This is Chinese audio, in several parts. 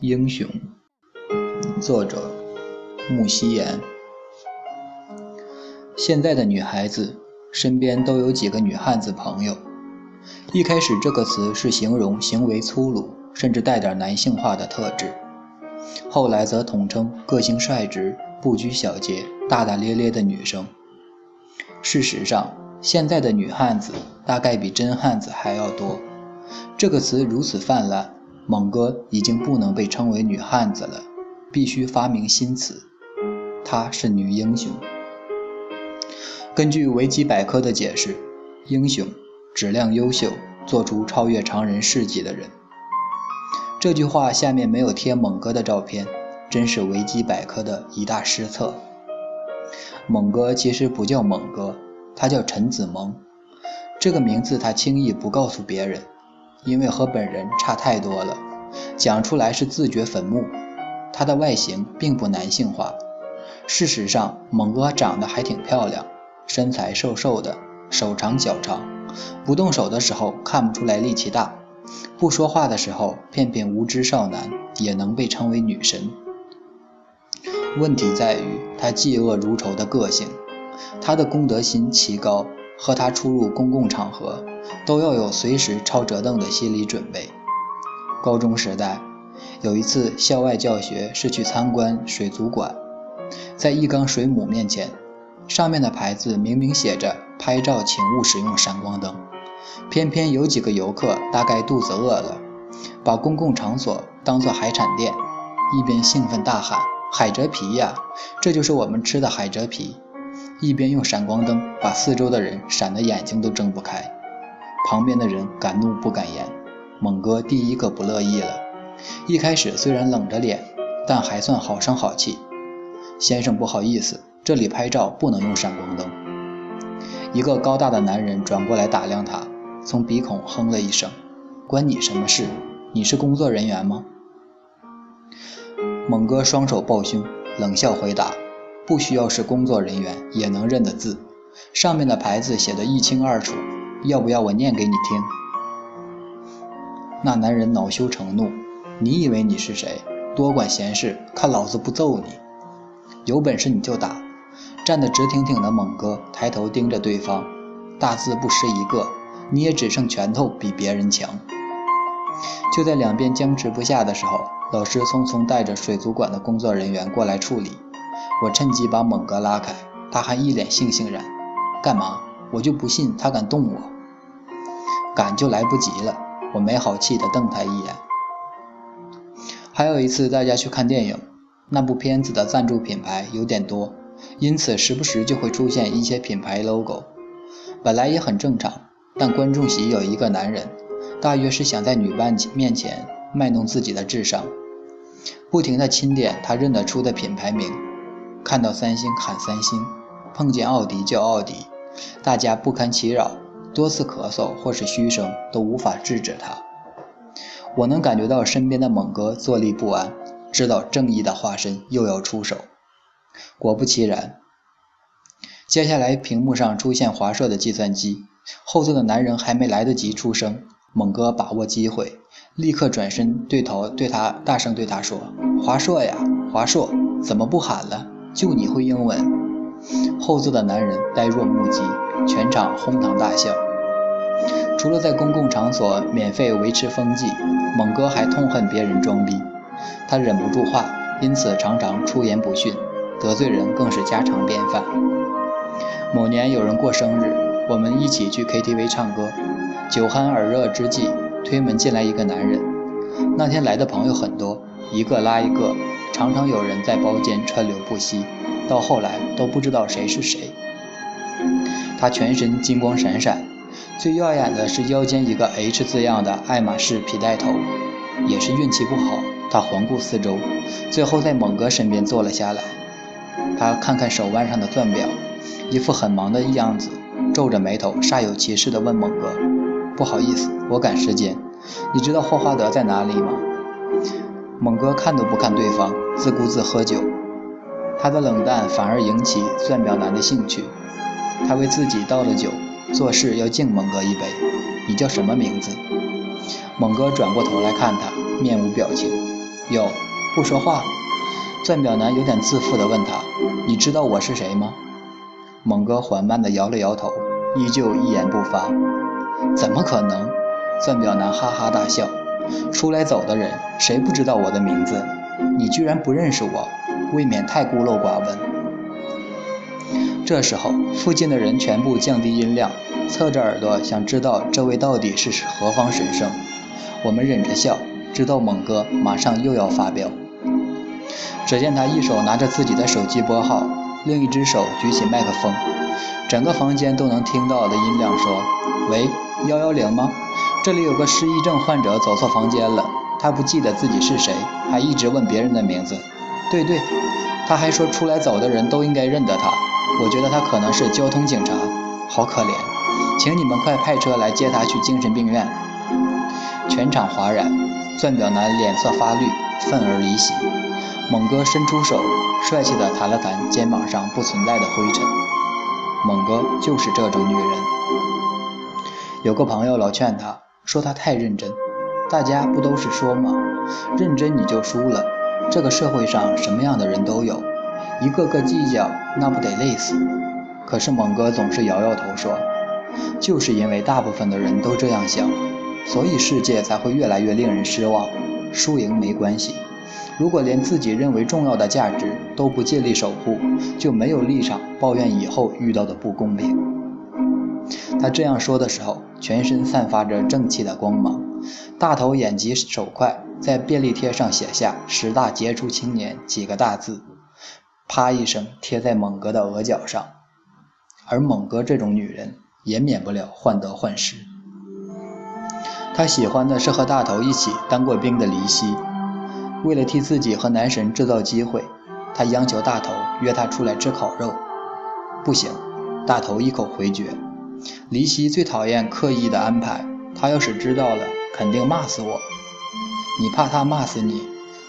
英雄，作者木西言。现在的女孩子身边都有几个女汉子朋友。一开始这个词是形容行为粗鲁，甚至带点男性化的特质，后来则统称个性率直、不拘小节、大大咧咧的女生。事实上，现在的女汉子大概比真汉子还要多。这个词如此泛滥。猛哥已经不能被称为女汉子了，必须发明新词。她是女英雄。根据维基百科的解释，英雄，质量优秀，做出超越常人事迹的人。这句话下面没有贴猛哥的照片，真是维基百科的一大失策。猛哥其实不叫猛哥，他叫陈子萌。这个名字他轻易不告诉别人。因为和本人差太多了，讲出来是自掘坟墓。她的外形并不男性化，事实上，猛哥长得还挺漂亮，身材瘦瘦的，手长脚长，不动手的时候看不出来力气大，不说话的时候，片片无知少男也能被称为女神。问题在于她嫉恶如仇的个性，她的公德心奇高，和他出入公共场合。都要有随时抄折凳的心理准备。高中时代，有一次校外教学是去参观水族馆，在一缸水母面前，上面的牌子明明写着“拍照请勿使用闪光灯”，偏偏有几个游客大概肚子饿了，把公共场所当作海产店，一边兴奋大喊“海蜇皮呀，这就是我们吃的海蜇皮”，一边用闪光灯把四周的人闪得眼睛都睁不开。旁边的人敢怒不敢言，猛哥第一个不乐意了。一开始虽然冷着脸，但还算好声好气。先生不好意思，这里拍照不能用闪光灯。一个高大的男人转过来打量他，从鼻孔哼了一声：“关你什么事？你是工作人员吗？”猛哥双手抱胸，冷笑回答：“不需要是工作人员也能认得字，上面的牌子写得一清二楚。”要不要我念给你听？那男人恼羞成怒：“你以为你是谁？多管闲事，看老子不揍你！有本事你就打！”站得直挺挺的猛哥抬头盯着对方，大字不识一个，你也只剩拳头比别人强。就在两边僵持不下的时候，老师匆匆带着水族馆的工作人员过来处理。我趁机把猛哥拉开，他还一脸悻悻然：“干嘛？我就不信他敢动我！”赶就来不及了，我没好气地瞪他一眼。还有一次，大家去看电影，那部片子的赞助品牌有点多，因此时不时就会出现一些品牌 logo。本来也很正常，但观众席有一个男人，大约是想在女伴面前卖弄自己的智商，不停地钦点他认得出的品牌名，看到三星喊三星，碰见奥迪叫奥迪，大家不堪其扰。多次咳嗽或是嘘声都无法制止他。我能感觉到身边的猛哥坐立不安，知道正义的化身又要出手。果不其然，接下来屏幕上出现华硕的计算机，后座的男人还没来得及出声，猛哥把握机会，立刻转身对头对他大声对他说：“华硕呀，华硕，怎么不喊了？就你会英文？”后座的男人呆若木鸡，全场哄堂大笑。除了在公共场所免费维持风纪，猛哥还痛恨别人装逼。他忍不住话，因此常常出言不逊，得罪人更是家常便饭。某年有人过生日，我们一起去 KTV 唱歌，酒酣耳热之际，推门进来一个男人。那天来的朋友很多，一个拉一个，常常有人在包间川流不息，到后来都不知道谁是谁。他全身金光闪闪。最耀眼的是腰间一个 H 字样的爱马仕皮带头，也是运气不好。他环顾四周，最后在猛哥身边坐了下来。他看看手腕上的钻表，一副很忙的样子，皱着眉头，煞有其事地问猛哥：“不好意思，我赶时间。你知道霍华德在哪里吗？”猛哥看都不看对方，自顾自喝酒。他的冷淡反而引起钻表男的兴趣。他为自己倒了酒。做事要敬猛哥一杯。你叫什么名字？猛哥转过头来看他，面无表情。有，不说话。钻表男有点自负地问他：“你知道我是谁吗？”猛哥缓慢地摇了摇头，依旧一言不发。怎么可能？钻表男哈哈大笑：“出来走的人，谁不知道我的名字？你居然不认识我，未免太孤陋寡闻。”这时候，附近的人全部降低音量，侧着耳朵想知道这位到底是何方神圣。我们忍着笑，知道猛哥马上又要发飙。只见他一手拿着自己的手机拨号，另一只手举起麦克风，整个房间都能听到的音量说：“喂，幺幺零吗？这里有个失忆症患者走错房间了，他不记得自己是谁，还一直问别人的名字。对对，他还说出来走的人都应该认得他。我觉得他可能是交通警察，好可怜，请你们快派车来接他去精神病院。”全场哗然，钻表男脸色发绿，愤而离席。猛哥伸出手，帅气地弹了弹肩膀上不存在的灰尘。猛哥就是这种女人。有个朋友老劝他，说他太认真。大家不都是说吗？认真你就输了。这个社会上什么样的人都有，一个个计较，那不得累死？可是猛哥总是摇摇头说，就是因为大部分的人都这样想，所以世界才会越来越令人失望。输赢没关系。如果连自己认为重要的价值都不尽力守护，就没有立场抱怨以后遇到的不公平。他这样说的时候，全身散发着正气的光芒，大头眼疾手快，在便利贴上写下“十大杰出青年”几个大字，啪一声贴在猛哥的额角上。而猛哥这种女人也免不了患得患失，他喜欢的是和大头一起当过兵的黎希。为了替自己和男神制造机会，他央求大头约他出来吃烤肉。不行，大头一口回绝。黎希最讨厌刻意的安排，他要是知道了，肯定骂死我。你怕他骂死你，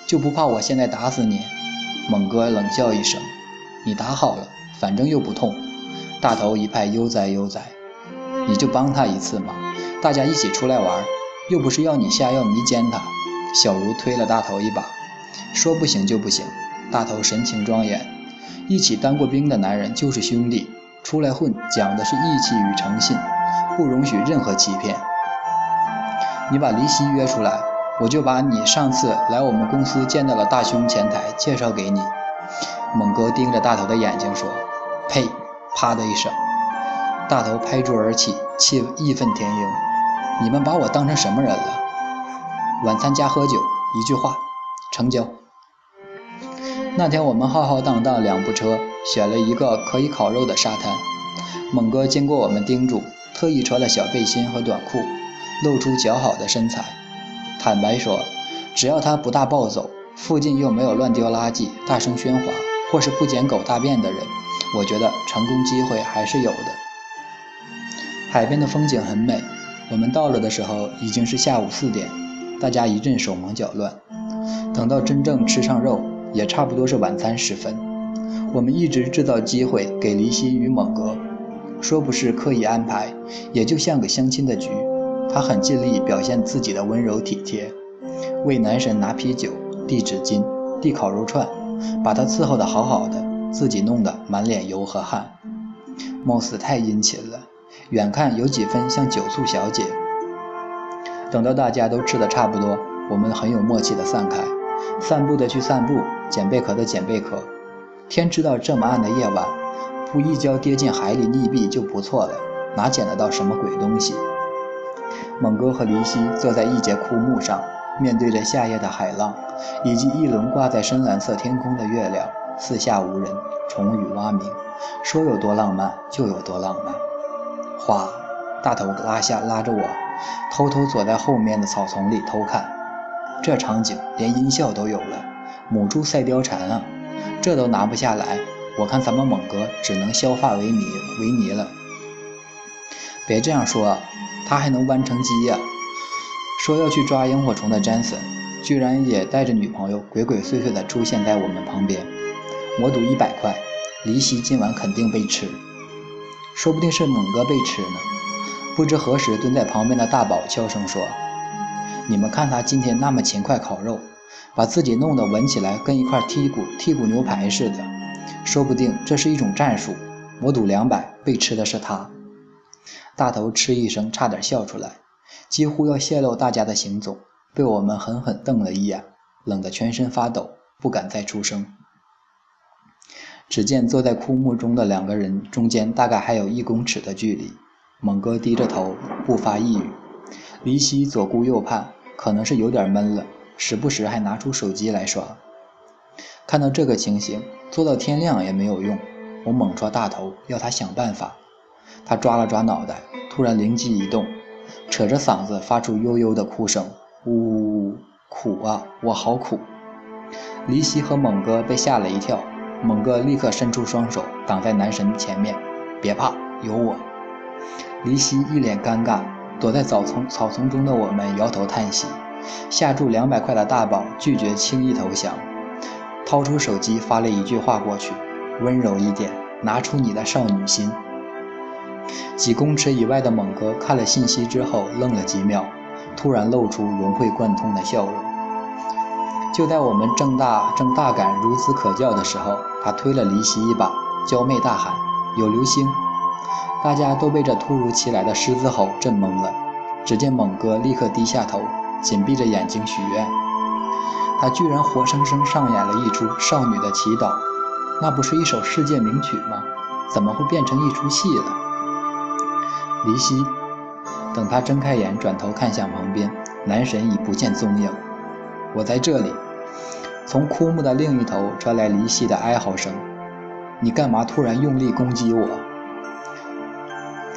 就不怕我现在打死你？猛哥冷笑一声：“你打好了，反正又不痛。”大头一派悠哉悠哉：“你就帮他一次嘛，大家一起出来玩，又不是要你下药迷奸他。”小茹推了大头一把，说：“不行就不行。”大头神情庄严：“一起当过兵的男人就是兄弟，出来混讲的是义气与诚信，不容许任何欺骗。你把黎希约出来，我就把你上次来我们公司见到了大胸前台介绍给你。”猛哥盯着大头的眼睛说：“呸！”啪的一声，大头拍桌而起，气义愤填膺：“你们把我当成什么人了？”晚餐加喝酒，一句话，成交。那天我们浩浩荡荡两部车，选了一个可以烤肉的沙滩。猛哥经过我们叮嘱，特意穿了小背心和短裤，露出姣好的身材。坦白说，只要他不大暴走，附近又没有乱丢垃圾、大声喧哗或是不捡狗大便的人，我觉得成功机会还是有的。海边的风景很美，我们到了的时候已经是下午四点。大家一阵手忙脚乱，等到真正吃上肉，也差不多是晚餐时分。我们一直制造机会给黎希与猛哥，说不是刻意安排，也就像个相亲的局。他很尽力表现自己的温柔体贴，为男神拿啤酒、递纸巾、递烤肉串，把他伺候得好好的，自己弄得满脸油和汗，貌似太殷勤了，远看有几分像酒醋小姐。等到大家都吃的差不多，我们很有默契的散开，散步的去散步，捡贝壳的捡贝壳。天知道这么暗的夜晚，不一跤跌进海里溺毙就不错了，哪捡得到什么鬼东西？猛哥和林夕坐在一节枯木上，面对着夏夜的海浪，以及一轮挂在深蓝色天空的月亮，四下无人，虫语蛙鸣，说有多浪漫就有多浪漫。哗，大头拉下拉着我。偷偷躲在后面的草丛里偷看，这场景连音效都有了，母猪赛貂蝉啊！这都拿不下来，我看咱们猛哥只能削发为尼为尼了。别这样说，他还能弯成鸡呀！说要去抓萤火虫的詹森，居然也带着女朋友鬼鬼祟祟地出现在我们旁边。我赌一百块，离席今晚肯定被吃，说不定是猛哥被吃呢。不知何时，蹲在旁边的大宝悄声说：“你们看他今天那么勤快烤肉，把自己弄得闻起来跟一块剔骨剔骨牛排似的。说不定这是一种战术。我赌两百，被吃的是他。大头嗤一声，差点笑出来，几乎要泄露大家的行踪，被我们狠狠瞪了一眼，冷得全身发抖，不敢再出声。只见坐在枯木中的两个人中间大概还有一公尺的距离。猛哥低着头，不发一语。黎希左顾右盼，可能是有点闷了，时不时还拿出手机来刷。看到这个情形，做到天亮也没有用。我猛抓大头，要他想办法。他抓了抓脑袋，突然灵机一动，扯着嗓子发出悠悠的哭声：“呜呜呜，苦啊，我好苦！”黎希和猛哥被吓了一跳，猛哥立刻伸出双手挡在男神前面：“别怕，有我。”黎希一脸尴尬，躲在草丛草丛中的我们摇头叹息。下注两百块的大宝拒绝轻易投降，掏出手机发了一句话过去：“温柔一点，拿出你的少女心。”几公尺以外的猛哥看了信息之后愣了几秒，突然露出融会贯通的笑容。就在我们正大正大感孺子可教的时候，他推了黎希一把，娇媚大喊：“有流星！”大家都被这突如其来的狮子吼震懵了。只见猛哥立刻低下头，紧闭着眼睛许愿。他居然活生生上演了一出少女的祈祷，那不是一首世界名曲吗？怎么会变成一出戏了？离西，等他睁开眼，转头看向旁边，男神已不见踪影。我在这里。从枯木的另一头传来离析的哀嚎声：“你干嘛突然用力攻击我？”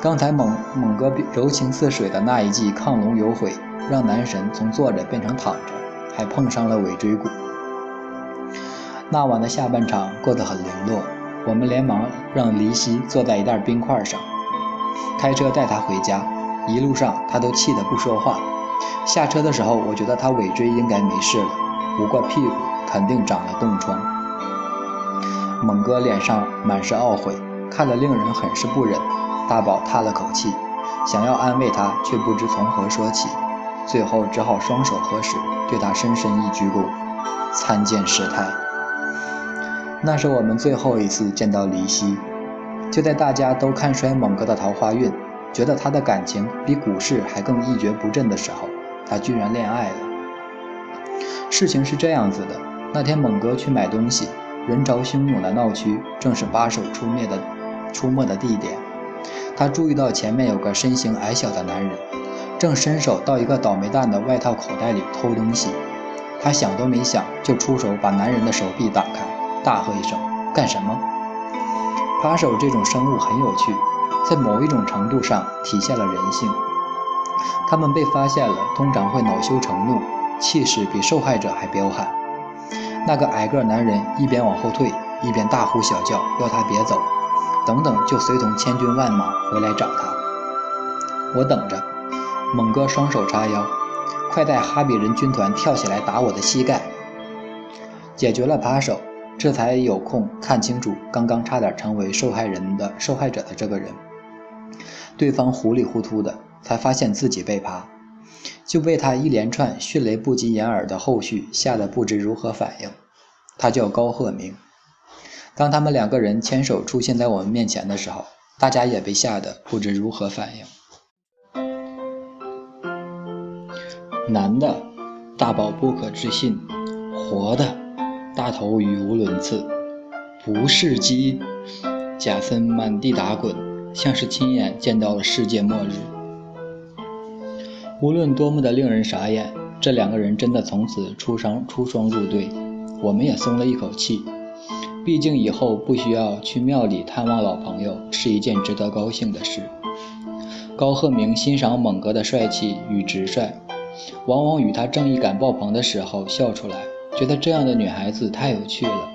刚才猛猛哥柔情似水的那一记亢龙有悔，让男神从坐着变成躺着，还碰伤了尾椎骨。那晚的下半场过得很零落，我们连忙让黎希坐在一袋冰块上，开车带他回家。一路上他都气得不说话。下车的时候，我觉得他尾椎应该没事了，不过屁股肯定长了冻疮。猛哥脸上满是懊悔，看了令人很是不忍。大宝叹了口气，想要安慰他，却不知从何说起，最后只好双手合十，对他深深一鞠躬，参见师太。那是我们最后一次见到黎希。就在大家都看衰猛哥的桃花运，觉得他的感情比股市还更一蹶不振的时候，他居然恋爱了。事情是这样子的：那天猛哥去买东西，人潮汹涌的闹区正是扒手出没的出没的地点。他注意到前面有个身形矮小的男人，正伸手到一个倒霉蛋的外套口袋里偷东西。他想都没想，就出手把男人的手臂打开，大喝一声：“干什么？”扒手这种生物很有趣，在某一种程度上体现了人性。他们被发现了，通常会恼羞成怒，气势比受害者还彪悍。那个矮个男人一边往后退，一边大呼小叫，要他别走。等等，就随同千军万马回来找他。我等着。猛哥双手叉腰，快带哈比人军团跳起来打我的膝盖。解决了扒手，这才有空看清楚刚刚差点成为受害人的受害者的这个人。对方糊里糊涂的，才发现自己被扒，就被他一连串迅雷不及掩耳的后续吓得不知如何反应。他叫高鹤鸣。当他们两个人牵手出现在我们面前的时候，大家也被吓得不知如何反应。男的，大宝不可置信；活的，大头语无伦次。不是鸡，贾森满地打滚，像是亲眼见到了世界末日。无论多么的令人傻眼，这两个人真的从此出双出双入对，我们也松了一口气。毕竟以后不需要去庙里探望老朋友，是一件值得高兴的事。高鹤鸣欣赏猛哥的帅气与直率，往往与他正义感爆棚的时候笑出来，觉得这样的女孩子太有趣了。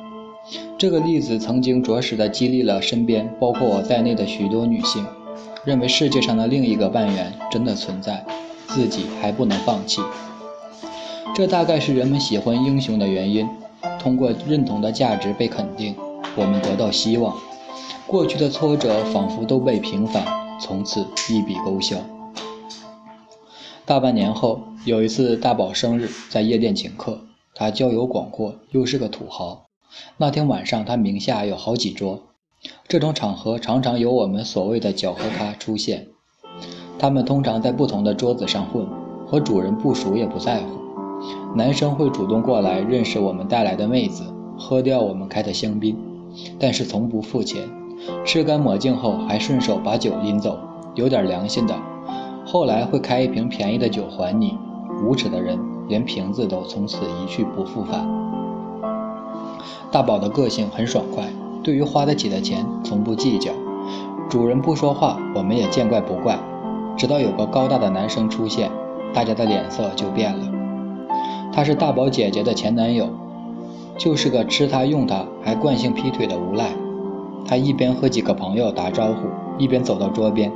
这个例子曾经着实的激励了身边包括我在内的许多女性，认为世界上的另一个半圆真的存在，自己还不能放弃。这大概是人们喜欢英雄的原因。通过认同的价值被肯定，我们得到希望。过去的挫折仿佛都被平反，从此一笔勾销。大半年后，有一次大宝生日，在夜店请客，他交友广阔，又是个土豪。那天晚上，他名下有好几桌。这种场合常常有我们所谓的“搅和咖”出现。他们通常在不同的桌子上混，和主人不熟也不在乎。男生会主动过来认识我们带来的妹子，喝掉我们开的香槟，但是从不付钱。吃干抹净后，还顺手把酒拎走。有点良心的，后来会开一瓶便宜的酒还你。无耻的人。连瓶子都从此一去不复返。大宝的个性很爽快，对于花得起的钱从不计较。主人不说话，我们也见怪不怪。直到有个高大的男生出现，大家的脸色就变了。他是大宝姐姐的前男友，就是个吃他用他还惯性劈腿的无赖。他一边和几个朋友打招呼，一边走到桌边，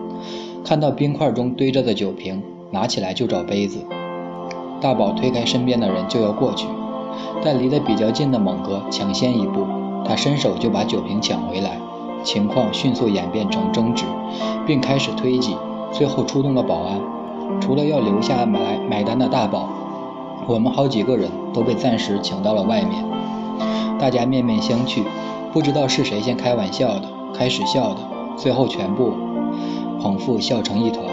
看到冰块中堆着的酒瓶，拿起来就找杯子。大宝推开身边的人就要过去，但离得比较近的猛哥抢先一步，他伸手就把酒瓶抢回来，情况迅速演变成争执，并开始推挤，最后出动了保安。除了要留下买买单的大宝，我们好几个人都被暂时请到了外面。大家面面相觑，不知道是谁先开玩笑的，开始笑的，最后全部捧腹笑成一团，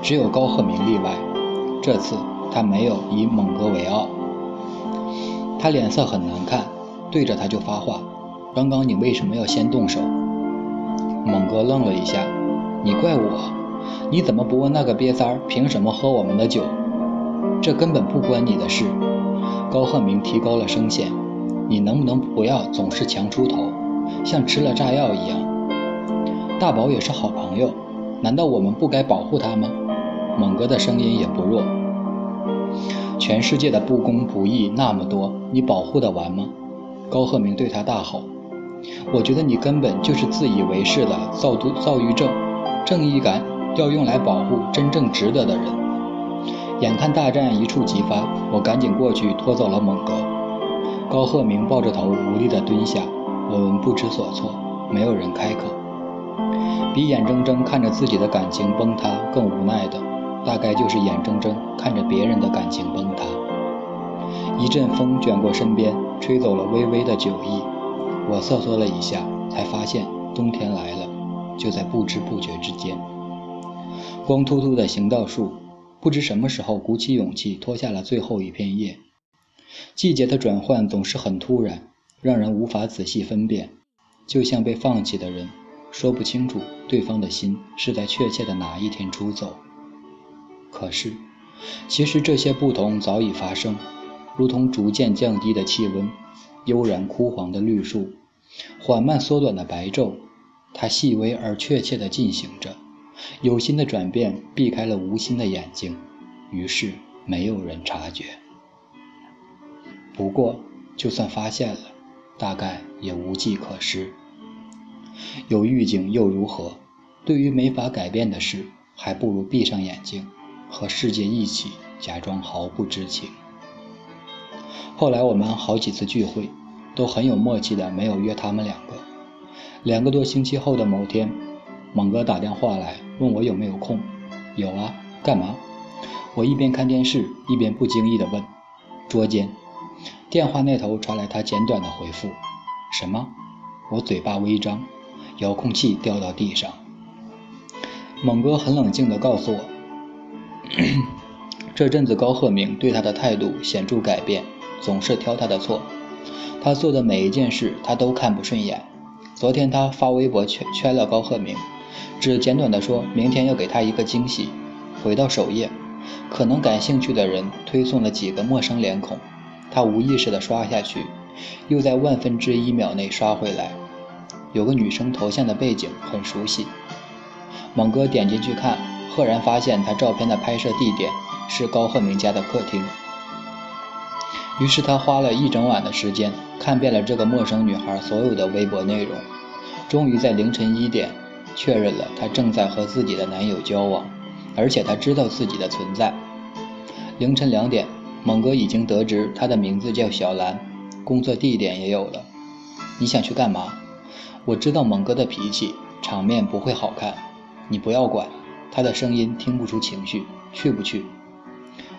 只有高鹤鸣例外。这次。他没有以猛哥为傲，他脸色很难看，对着他就发话：“刚刚你为什么要先动手？”猛哥愣了一下：“你怪我？你怎么不问那个瘪三儿凭什么喝我们的酒？这根本不关你的事。”高鹤鸣提高了声线：“你能不能不要总是强出头，像吃了炸药一样？大宝也是好朋友，难道我们不该保护他吗？”猛哥的声音也不弱。全世界的不公不义那么多，你保护得完吗？高鹤鸣对他大吼：“我觉得你根本就是自以为是的躁毒躁郁症，正义感要用来保护真正值得的人。”眼看大战一触即发，我赶紧过去拖走了猛哥。高鹤鸣抱着头无力地蹲下，我们不知所措，没有人开口。比眼睁睁看着自己的感情崩塌更无奈的。大概就是眼睁睁看着别人的感情崩塌。一阵风卷过身边，吹走了微微的酒意。我瑟缩了一下，才发现冬天来了，就在不知不觉之间。光秃秃的行道树，不知什么时候鼓起勇气脱下了最后一片叶。季节的转换总是很突然，让人无法仔细分辨，就像被放弃的人，说不清楚对方的心是在确切的哪一天出走。可是，其实这些不同早已发生，如同逐渐降低的气温，悠然枯黄的绿树，缓慢缩短的白昼，它细微而确切地进行着。有心的转变避开了无心的眼睛，于是没有人察觉。不过，就算发现了，大概也无计可施。有预警又如何？对于没法改变的事，还不如闭上眼睛。和世界一起假装毫不知情。后来我们好几次聚会，都很有默契的没有约他们两个。两个多星期后的某天，猛哥打电话来问我有没有空。有啊，干嘛？我一边看电视一边不经意的问。桌间，电话那头传来他简短的回复：什么？我嘴巴微张，遥控器掉到地上。猛哥很冷静的告诉我。这阵子高鹤鸣对他的态度显著改变，总是挑他的错。他做的每一件事他都看不顺眼。昨天他发微博圈圈了高鹤鸣，只简短的说明天要给他一个惊喜。回到首页，可能感兴趣的人推送了几个陌生脸孔，他无意识的刷下去，又在万分之一秒内刷回来。有个女生头像的背景很熟悉，猛哥点进去看。赫然发现他照片的拍摄地点是高鹤鸣家的客厅，于是他花了一整晚的时间看遍了这个陌生女孩所有的微博内容，终于在凌晨一点确认了她正在和自己的男友交往，而且她知道自己的存在。凌晨两点，猛哥已经得知她的名字叫小兰，工作地点也有了。你想去干嘛？我知道猛哥的脾气，场面不会好看，你不要管。他的声音听不出情绪，去不去？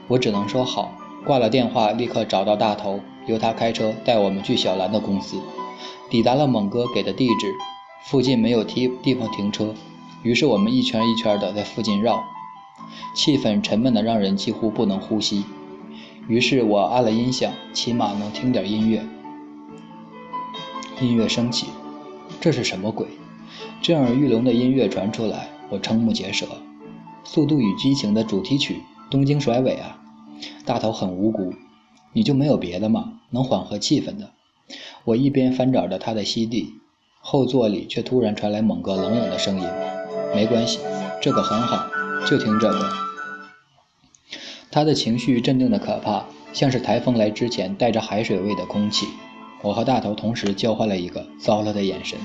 我只能说好。挂了电话，立刻找到大头，由他开车带我们去小兰的公司。抵达了猛哥给的地址，附近没有地地方停车，于是我们一圈一圈的在附近绕，气氛沉闷的让人几乎不能呼吸。于是我按了音响，起码能听点音乐。音乐升起，这是什么鬼？震耳欲聋的音乐传出来，我瞠目结舌。《速度与激情》的主题曲《东京甩尾》啊！大头很无辜，你就没有别的吗？能缓和气氛的？我一边翻找着他的 CD，后座里却突然传来猛哥冷冷的声音：“没关系，这个很好，就听这个。”他的情绪镇定的可怕，像是台风来之前带着海水味的空气。我和大头同时交换了一个糟了的眼神。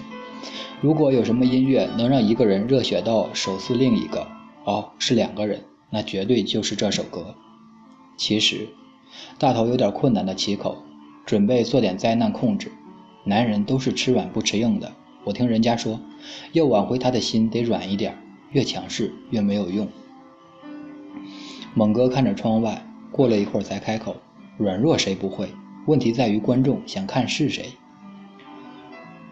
如果有什么音乐能让一个人热血到手撕另一个，哦，是两个人，那绝对就是这首歌。其实，大头有点困难的起口。准备做点灾难控制，男人都是吃软不吃硬的。我听人家说，要挽回他的心得软一点，越强势越没有用。猛哥看着窗外，过了一会儿才开口：“软弱谁不会？问题在于观众想看是谁。”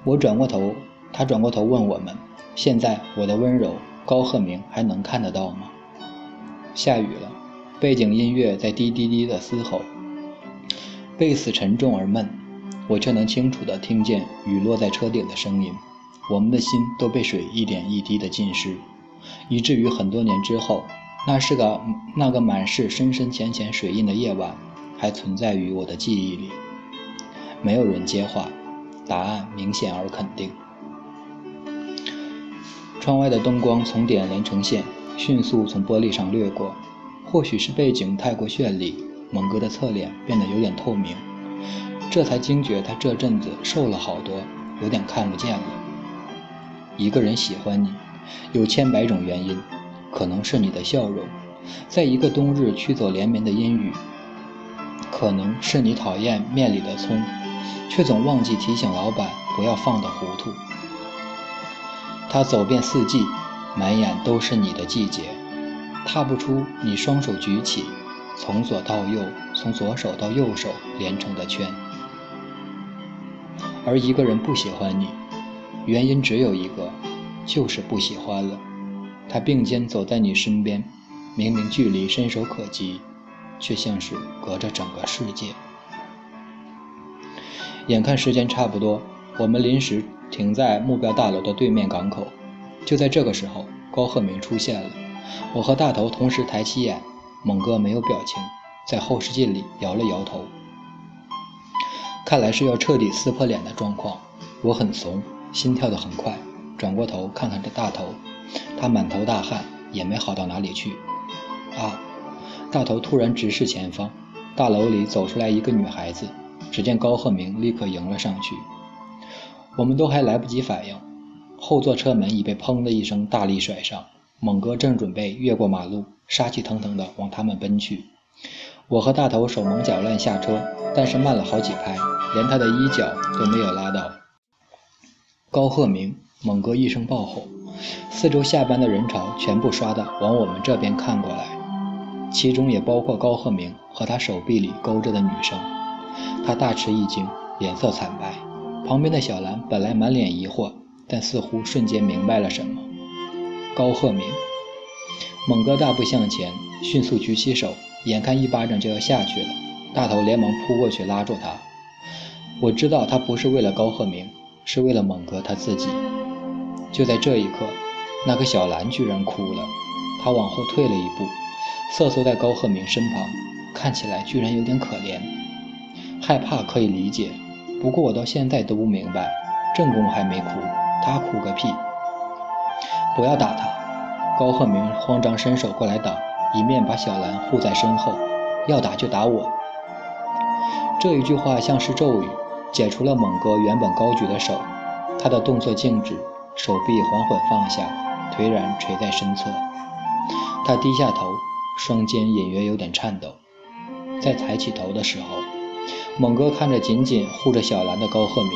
我转过头，他转过头问我们：“现在我的温柔，高鹤鸣还能看得到吗？”下雨了，背景音乐在滴滴滴的嘶吼。贝斯沉重而闷，我却能清楚地听见雨落在车顶的声音。我们的心都被水一点一滴地浸湿，以至于很多年之后，那是个那个满是深深浅浅水印的夜晚，还存在于我的记忆里。没有人接话，答案明显而肯定。窗外的灯光从点连成线，迅速从玻璃上掠过。或许是背景太过绚丽。猛哥的侧脸变得有点透明，这才惊觉他这阵子瘦了好多，有点看不见了。一个人喜欢你，有千百种原因，可能是你的笑容，在一个冬日驱走连绵的阴雨；可能是你讨厌面里的葱，却总忘记提醒老板不要放的糊涂。他走遍四季，满眼都是你的季节，踏不出你双手举起。从左到右，从左手到右手连成的圈。而一个人不喜欢你，原因只有一个，就是不喜欢了。他并肩走在你身边，明明距离伸手可及，却像是隔着整个世界。眼看时间差不多，我们临时停在目标大楼的对面港口。就在这个时候，高鹤鸣出现了。我和大头同时抬起眼。猛哥没有表情，在后视镜里摇了摇头，看来是要彻底撕破脸的状况。我很怂，心跳得很快，转过头看看这大头，他满头大汗，也没好到哪里去。啊！大头突然直视前方，大楼里走出来一个女孩子，只见高鹤鸣立刻迎了上去。我们都还来不及反应，后座车门已被砰的一声大力甩上。猛哥正准备越过马路，杀气腾腾地往他们奔去。我和大头手忙脚乱下车，但是慢了好几拍，连他的衣角都没有拉到。高鹤鸣，猛哥一声爆吼，四周下班的人潮全部刷的往我们这边看过来，其中也包括高鹤鸣和他手臂里勾着的女生。他大吃一惊，脸色惨白。旁边的小兰本来满脸疑惑，但似乎瞬间明白了什么。高鹤鸣，猛哥大步向前，迅速举起手，眼看一巴掌就要下去了，大头连忙扑过去拉住他。我知道他不是为了高鹤鸣，是为了猛哥他自己。就在这一刻，那个小兰居然哭了，她往后退了一步，瑟缩在高鹤鸣身旁，看起来居然有点可怜。害怕可以理解，不过我到现在都不明白，正宫还没哭，他哭个屁！不要打他！高鹤鸣慌张伸手过来挡，一面把小兰护在身后。要打就打我！这一句话像是咒语，解除了猛哥原本高举的手。他的动作静止，手臂缓缓放下，颓然垂在身侧。他低下头，双肩隐约有点颤抖。在抬起头的时候，猛哥看着紧紧护着小兰的高鹤鸣，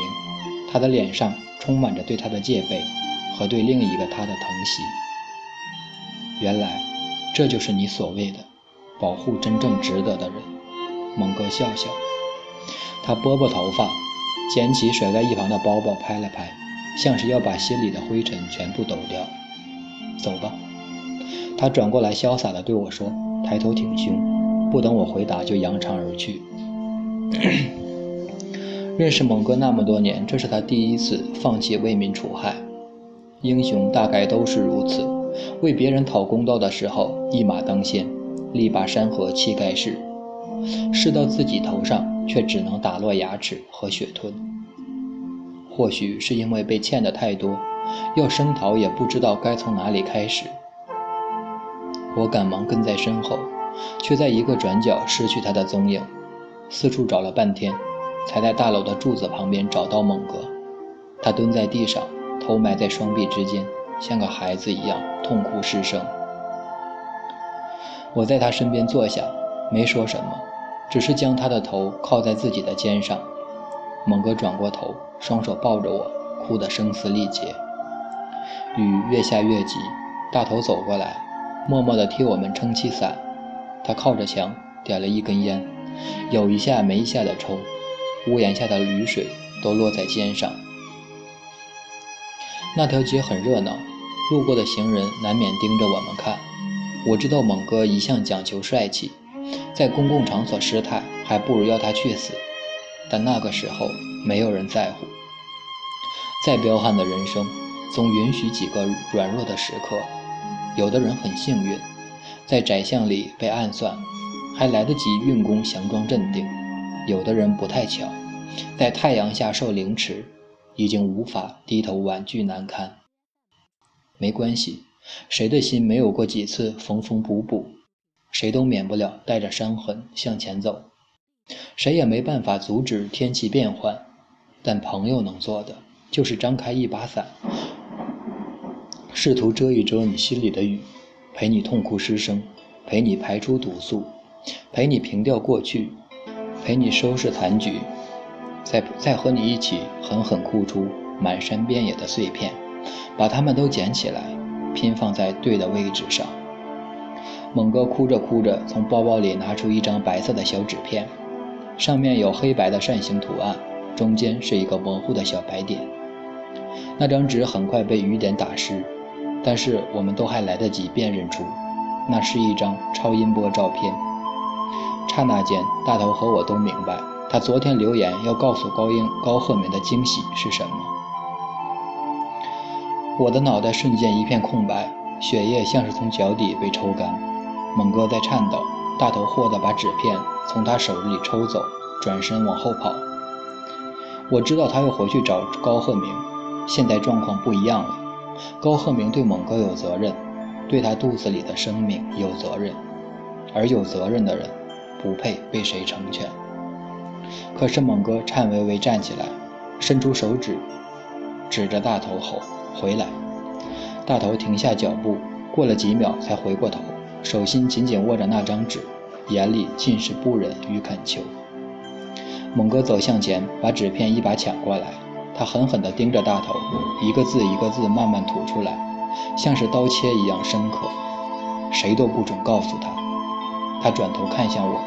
他的脸上充满着对他的戒备。和对另一个他的疼惜，原来这就是你所谓的保护真正值得的人。猛哥笑笑，他拨拨头发，捡起甩在一旁的包包，拍了拍，像是要把心里的灰尘全部抖掉。走吧。他转过来，潇洒地对我说，抬头挺胸，不等我回答就扬长而去。认识猛哥那么多年，这是他第一次放弃为民除害。英雄大概都是如此，为别人讨公道的时候一马当先，力拔山河气盖世；事到自己头上，却只能打落牙齿和血吞。或许是因为被欠的太多，要声讨也不知道该从哪里开始。我赶忙跟在身后，却在一个转角失去他的踪影，四处找了半天。才在大楼的柱子旁边找到猛哥，他蹲在地上，头埋在双臂之间，像个孩子一样痛哭失声。我在他身边坐下，没说什么，只是将他的头靠在自己的肩上。猛哥转过头，双手抱着我，哭得声嘶力竭。雨越下越急，大头走过来，默默地替我们撑起伞。他靠着墙，点了一根烟，有一下没一下的抽。屋檐下的雨水都落在肩上。那条街很热闹，路过的行人难免盯着我们看。我知道猛哥一向讲求帅气，在公共场所失态，还不如要他去死。但那个时候没有人在乎。再彪悍的人生，总允许几个软弱的时刻。有的人很幸运，在窄巷里被暗算，还来得及运功强装镇定。有的人不太巧，在太阳下受凌迟，已经无法低头婉拒难堪。没关系，谁的心没有过几次缝缝补补？谁都免不了带着伤痕向前走。谁也没办法阻止天气变换，但朋友能做的，就是张开一把伞，试图遮一遮你心里的雨，陪你痛哭失声，陪你排出毒素，陪你平掉过去。陪你收拾残局，再再和你一起狠狠哭出满山遍野的碎片，把它们都捡起来，拼放在对的位置上。猛哥哭着哭着，从包包里拿出一张白色的小纸片，上面有黑白的扇形图案，中间是一个模糊的小白点。那张纸很快被雨点打湿，但是我们都还来得及辨认出，那是一张超音波照片。刹那间，大头和我都明白，他昨天留言要告诉高英、高鹤鸣的惊喜是什么。我的脑袋瞬间一片空白，血液像是从脚底被抽干。猛哥在颤抖，大头霍地把纸片从他手里抽走，转身往后跑。我知道他又回去找高鹤鸣，现在状况不一样了。高鹤鸣对猛哥有责任，对他肚子里的生命有责任，而有责任的人。不配被谁成全。可是猛哥颤巍巍站起来，伸出手指，指着大头吼：“回来！”大头停下脚步，过了几秒才回过头，手心紧紧握着那张纸，眼里尽是不忍与恳求。猛哥走向前，把纸片一把抢过来，他狠狠地盯着大头，一个字一个字慢慢吐出来，像是刀切一样深刻。谁都不准告诉他。他转头看向我。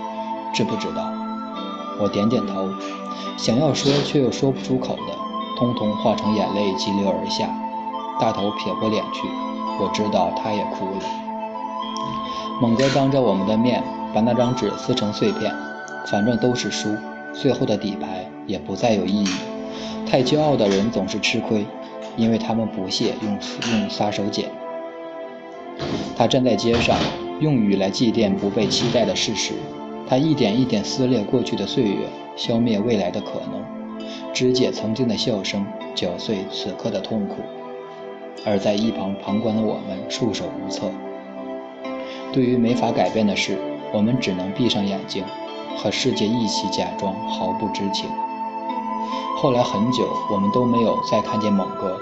知不知道？我点点头，想要说却又说不出口的，通通化成眼泪急流而下。大头撇过脸去，我知道他也哭了。猛哥当着我们的面把那张纸撕成碎片，反正都是书，最后的底牌也不再有意义。太骄傲的人总是吃亏，因为他们不屑用用杀手锏。他站在街上，用雨来祭奠不被期待的事实。他一点一点撕裂过去的岁月，消灭未来的可能，肢解曾经的笑声，搅碎此刻的痛苦。而在一旁旁观的我们束手无策。对于没法改变的事，我们只能闭上眼睛，和世界一起假装毫不知情。后来很久，我们都没有再看见猛哥。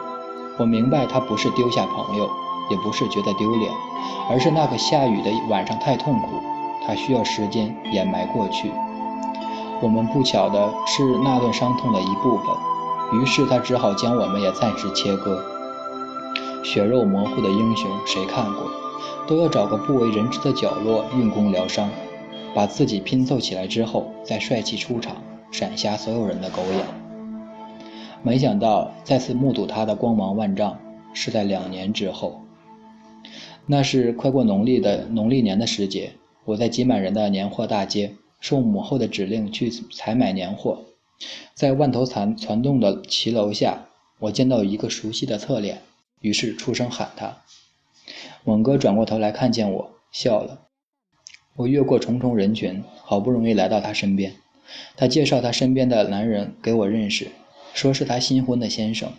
我明白，他不是丢下朋友，也不是觉得丢脸，而是那个下雨的晚上太痛苦。他需要时间掩埋过去。我们不巧的是那段伤痛的一部分，于是他只好将我们也暂时切割。血肉模糊的英雄谁看过？都要找个不为人知的角落运功疗伤，把自己拼凑起来之后再帅气出场，闪瞎所有人的狗眼。没想到再次目睹他的光芒万丈，是在两年之后。那是快过农历的农历年的时节，我在挤满人的年货大街，受母后的指令去采买年货。在万头攒攒动的骑楼下，我见到一个熟悉的侧脸，于是出声喊他。猛哥转过头来看见我，笑了。我越过重重人群，好不容易来到他身边。他介绍他身边的男人给我认识，说是他新婚的先生。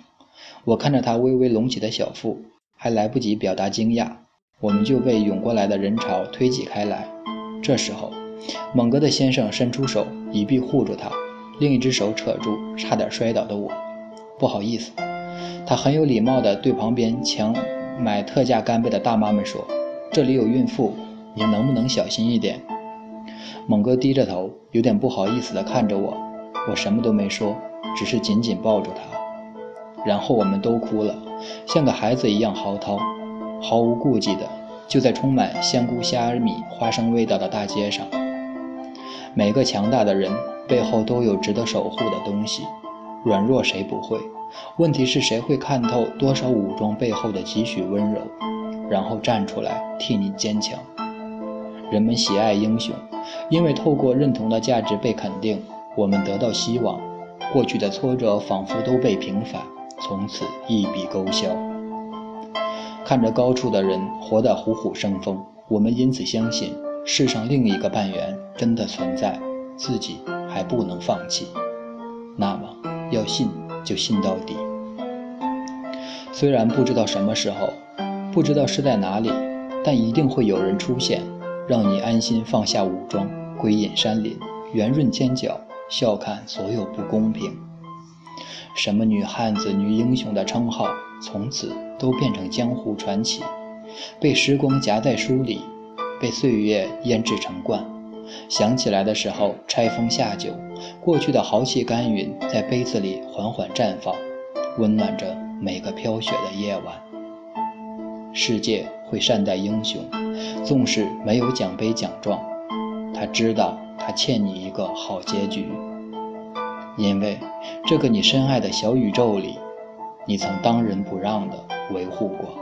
我看着他微微隆起的小腹，还来不及表达惊讶，我们就被涌过来的人潮推挤开来。这时候，猛哥的先生伸出手，一臂护住他，另一只手扯住差点摔倒的我。不好意思，他很有礼貌地对旁边抢买特价干贝的大妈们说：“这里有孕妇，你能不能小心一点？”猛哥低着头，有点不好意思地看着我。我什么都没说，只是紧紧抱住他。然后我们都哭了，像个孩子一样嚎啕，毫无顾忌的就在充满香菇、虾米、花生味道的大街上。每个强大的人背后都有值得守护的东西。软弱谁不会？问题是谁会看透多少武装背后的几许温柔，然后站出来替你坚强？人们喜爱英雄，因为透过认同的价值被肯定，我们得到希望。过去的挫折仿佛都被平反，从此一笔勾销。看着高处的人活得虎虎生风，我们因此相信世上另一个半圆真的存在，自己还不能放弃。那么。要信就信到底，虽然不知道什么时候，不知道是在哪里，但一定会有人出现，让你安心放下武装，归隐山林，圆润尖角，笑看所有不公平。什么女汉子、女英雄的称号，从此都变成江湖传奇，被时光夹在书里，被岁月腌制成罐。想起来的时候，拆封下酒，过去的豪气干云在杯子里缓缓绽放，温暖着每个飘雪的夜晚。世界会善待英雄，纵使没有奖杯奖状，他知道他欠你一个好结局，因为这个你深爱的小宇宙里，你曾当仁不让地维护过。